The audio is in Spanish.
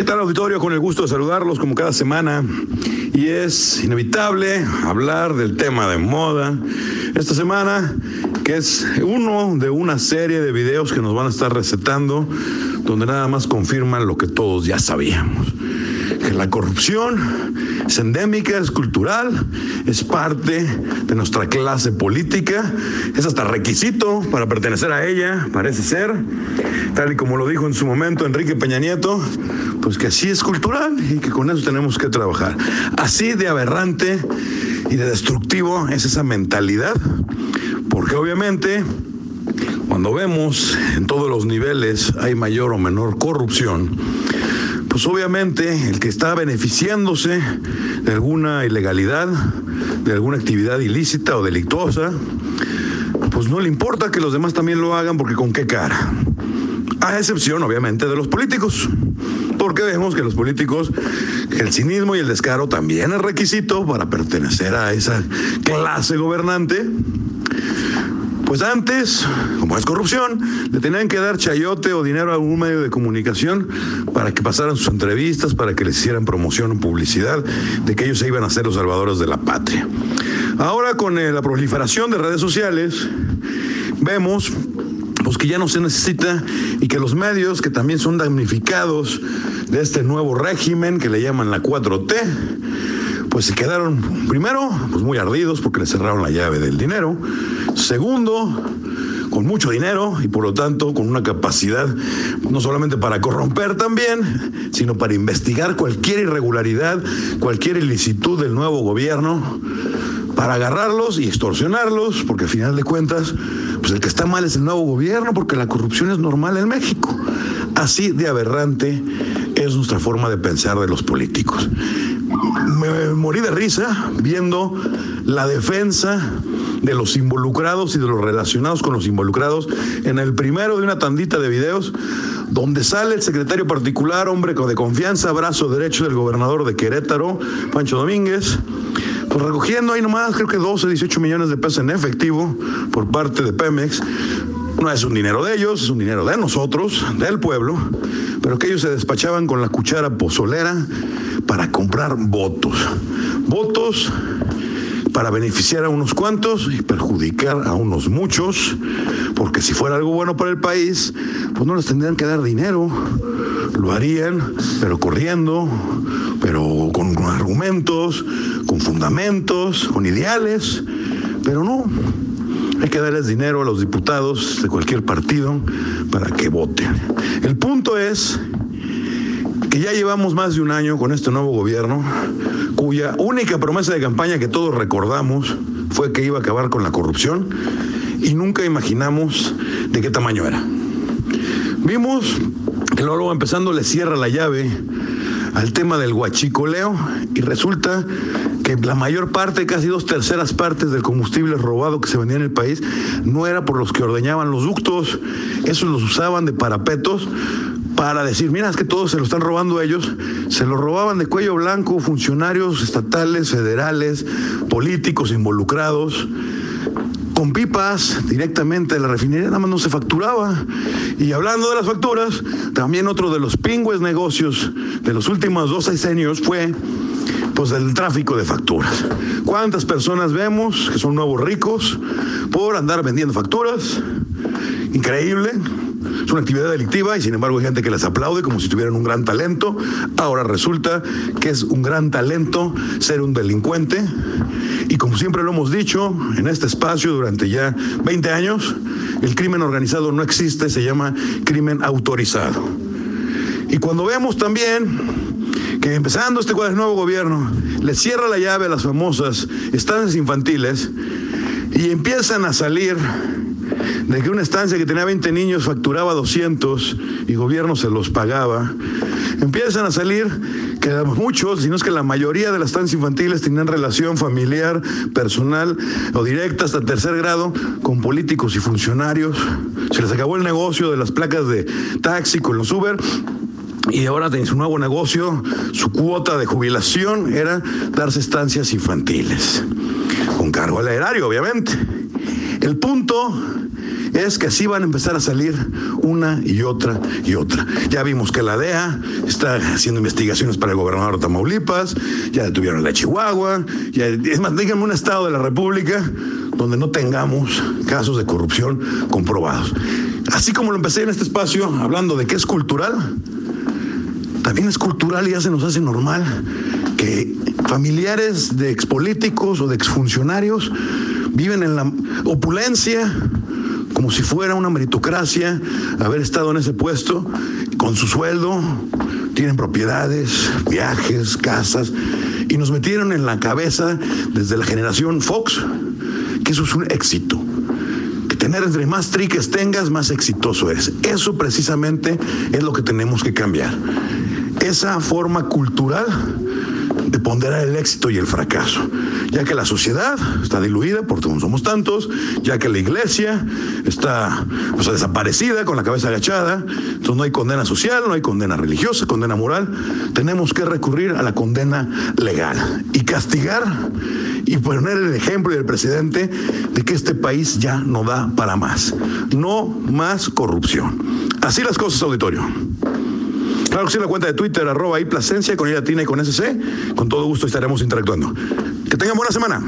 ¿Qué tal auditorio? Con el gusto de saludarlos como cada semana. Y es inevitable hablar del tema de moda esta semana, que es uno de una serie de videos que nos van a estar recetando, donde nada más confirman lo que todos ya sabíamos que la corrupción es endémica, es cultural, es parte de nuestra clase política, es hasta requisito para pertenecer a ella, parece ser, tal y como lo dijo en su momento Enrique Peña Nieto, pues que así es cultural y que con eso tenemos que trabajar. Así de aberrante y de destructivo es esa mentalidad, porque obviamente cuando vemos en todos los niveles hay mayor o menor corrupción, pues obviamente el que está beneficiándose de alguna ilegalidad, de alguna actividad ilícita o delictuosa, pues no le importa que los demás también lo hagan porque con qué cara. A excepción, obviamente, de los políticos. Porque vemos que los políticos, el cinismo y el descaro también es requisito para pertenecer a esa clase gobernante. Pues antes, como es corrupción, le tenían que dar chayote o dinero a algún medio de comunicación para que pasaran sus entrevistas, para que les hicieran promoción o publicidad de que ellos se iban a ser los salvadores de la patria. Ahora con eh, la proliferación de redes sociales, vemos pues que ya no se necesita y que los medios que también son damnificados de este nuevo régimen que le llaman la 4T, pues se quedaron, primero, pues muy ardidos porque le cerraron la llave del dinero. Segundo, con mucho dinero y por lo tanto con una capacidad no solamente para corromper también, sino para investigar cualquier irregularidad, cualquier ilicitud del nuevo gobierno, para agarrarlos y extorsionarlos, porque al final de cuentas, pues el que está mal es el nuevo gobierno, porque la corrupción es normal en México. Así de aberrante es nuestra forma de pensar de los políticos me morí de risa viendo la defensa de los involucrados y de los relacionados con los involucrados en el primero de una tandita de videos donde sale el secretario particular, hombre de confianza, brazo derecho del gobernador de Querétaro, Pancho Domínguez, pues recogiendo ahí nomás creo que 12, 18 millones de pesos en efectivo por parte de Pemex. No es un dinero de ellos, es un dinero de nosotros, del pueblo, pero que ellos se despachaban con la cuchara pozolera para comprar votos. Votos para beneficiar a unos cuantos y perjudicar a unos muchos, porque si fuera algo bueno para el país, pues no les tendrían que dar dinero, lo harían, pero corriendo, pero con, argumentos, con fundamentos, con ideales, pero no. Hay que darles dinero a los diputados de cualquier partido para que voten. El punto es que ya llevamos más de un año con este nuevo gobierno, cuya única promesa de campaña que todos recordamos fue que iba a acabar con la corrupción y nunca imaginamos de qué tamaño era. Vimos que luego empezando le cierra la llave al tema del huachicoleo y resulta la mayor parte, casi dos terceras partes del combustible robado que se vendía en el país no era por los que ordeñaban los ductos, esos los usaban de parapetos para decir, mira, es que todos se lo están robando ellos, se lo robaban de cuello blanco funcionarios estatales, federales, políticos involucrados, con pipas directamente de la refinería, nada más no se facturaba. Y hablando de las facturas, también otro de los pingües negocios de los últimos dos años fue pues el tráfico de facturas. ¿Cuántas personas vemos que son nuevos ricos por andar vendiendo facturas? Increíble. Es una actividad delictiva y sin embargo hay gente que les aplaude como si tuvieran un gran talento. Ahora resulta que es un gran talento ser un delincuente. Y como siempre lo hemos dicho en este espacio durante ya 20 años, el crimen organizado no existe, se llama crimen autorizado. Y cuando vemos también que empezando este nuevo gobierno le cierra la llave a las famosas estancias infantiles y empiezan a salir de que una estancia que tenía 20 niños facturaba 200 y gobierno se los pagaba, empiezan a salir que muchos, si no es que la mayoría de las estancias infantiles tenían relación familiar, personal o directa hasta tercer grado con políticos y funcionarios. Se les acabó el negocio de las placas de taxi con los Uber y ahora en su nuevo negocio, su cuota de jubilación era darse estancias infantiles, con cargo al erario, obviamente. El punto es que así van a empezar a salir una y otra y otra. Ya vimos que la DEA está haciendo investigaciones para el gobernador de Tamaulipas, ya detuvieron la Chihuahua, ya, es más, díganme un estado de la República donde no tengamos casos de corrupción comprobados. Así como lo empecé en este espacio hablando de que es cultural, también es cultural y ya se nos hace normal que familiares de expolíticos o de exfuncionarios viven en la opulencia como si fuera una meritocracia haber estado en ese puesto con su sueldo, tienen propiedades, viajes, casas, y nos metieron en la cabeza desde la generación Fox que eso es un éxito. Tener entre más triques tengas, más exitoso eres. Eso precisamente es lo que tenemos que cambiar. Esa forma cultural de ponderar el éxito y el fracaso, ya que la sociedad está diluida porque no somos tantos, ya que la iglesia está o sea, desaparecida con la cabeza agachada, entonces no hay condena social, no hay condena religiosa, condena moral, tenemos que recurrir a la condena legal y castigar y poner el ejemplo y el presidente de que este país ya no da para más, no más corrupción. Así las cosas, auditorio. Claro que sí, la cuenta de Twitter, arroba y Plasencia, con ella Tina y con SC. Con todo gusto estaremos interactuando. Que tengan buena semana.